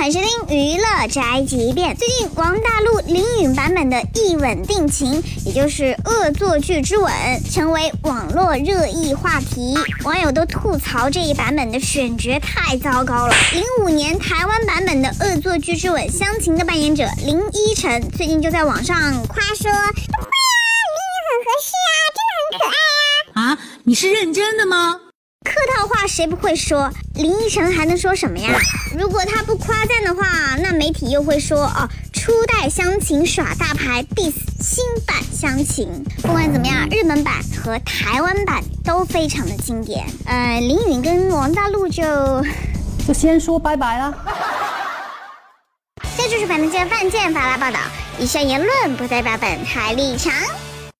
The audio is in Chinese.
欢收听娱乐宅急便。最近王大陆林允版本的《一吻定情》，也就是恶作剧之吻，成为网络热议话题。网友都吐槽这一版本的选角太糟糕了。零五年台湾版本的《恶作剧之吻》湘琴的扮演者林依晨，最近就在网上夸说：“不会啊，林允很合适啊，真的很可爱啊。”啊，你是认真的吗？客套话谁不会说？林依晨还能说什么呀？如果他不夸赞的话，那媒体又会说哦，初代湘琴耍大牌，diss 新版湘琴。不管怎么样，日本版和台湾版都非常的经典。呃，林允跟王大陆就 就先说拜拜了。这就是本台记者范建发来报道，以上言论不代表本台立场。